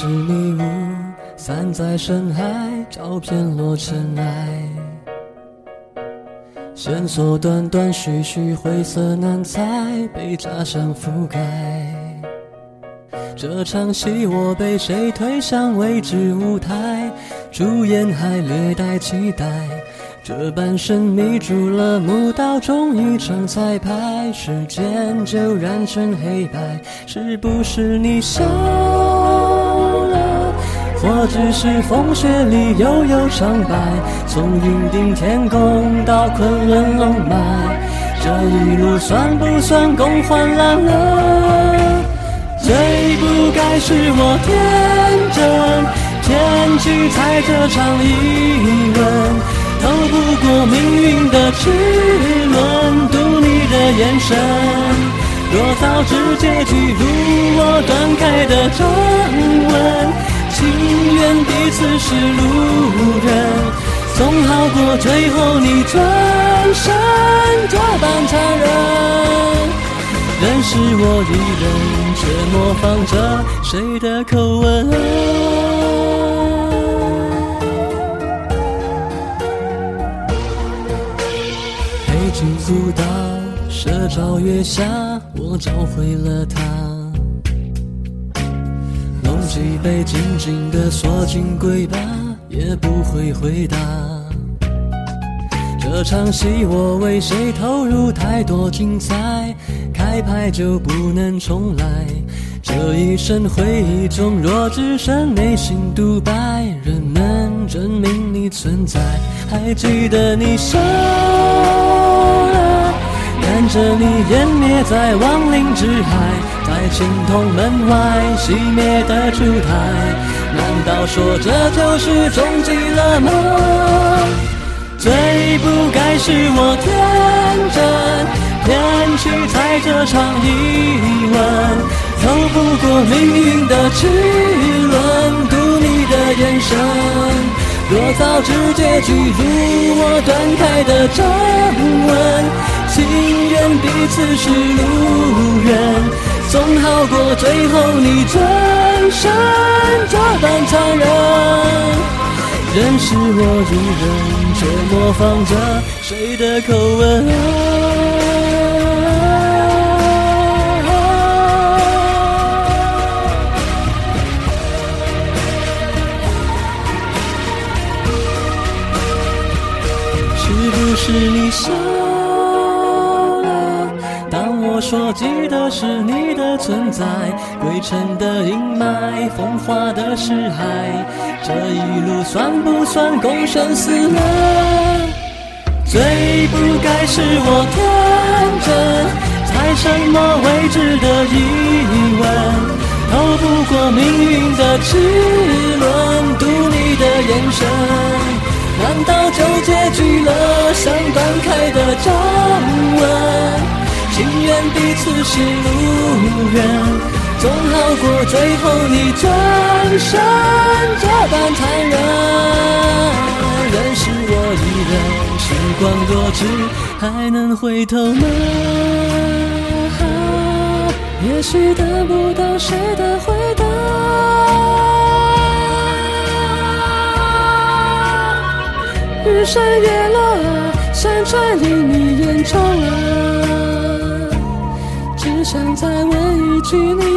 是迷雾，散在深海，照片落尘埃。线索断断续续，灰色难猜，被假象覆盖。这场戏我被谁推向未知舞台？主演还略带期待。这半生迷住了墓道中一场彩排，时间就染成黑白，是不是你笑了，或只是风雪里悠悠长白？从云顶天宫到昆仑龙脉，这一路算不算共患难了？最不该是我天真，天去猜这场疑问。逃不过命运的齿轮，读你的眼神。若早知结局如我断开的掌纹，彼此是路人，总好过最后你转身这般残忍。认识我一人，却模仿着谁的口吻。进古道，射照月下，我找回了他。弄几杯，静静的锁进柜吧，也不会回答。这场戏我为谁投入太多精彩？开拍就不能重来？这一生回忆中，若只剩内心独白，人们证明你存在。还记得你笑。看着你湮灭在亡灵之海，在青铜门外熄灭的烛台，难道说这就是终极了吗？最不该是我天真，偏去猜这场疑问，逃不过命运的齿轮，读你的眼神。若早知结局如我断开的掌纹，情愿彼此是路人，总好过最后你转身这般残忍。认识我一人，却模仿着谁的口吻。是你笑了，当我说记得是你的存在，归程的阴霾，风化的尸骸，这一路算不算共生死呢？最不该是我天真，猜什么未知的疑问，逃不过命运的齿轮，读你的眼神。难道就结局了？像断开的掌纹，情愿彼此是路人，总好过最后你转身这般残忍。认识我一人，时光若只还能回头吗？也许得不到谁的回答。日升月落，想再问一句。你。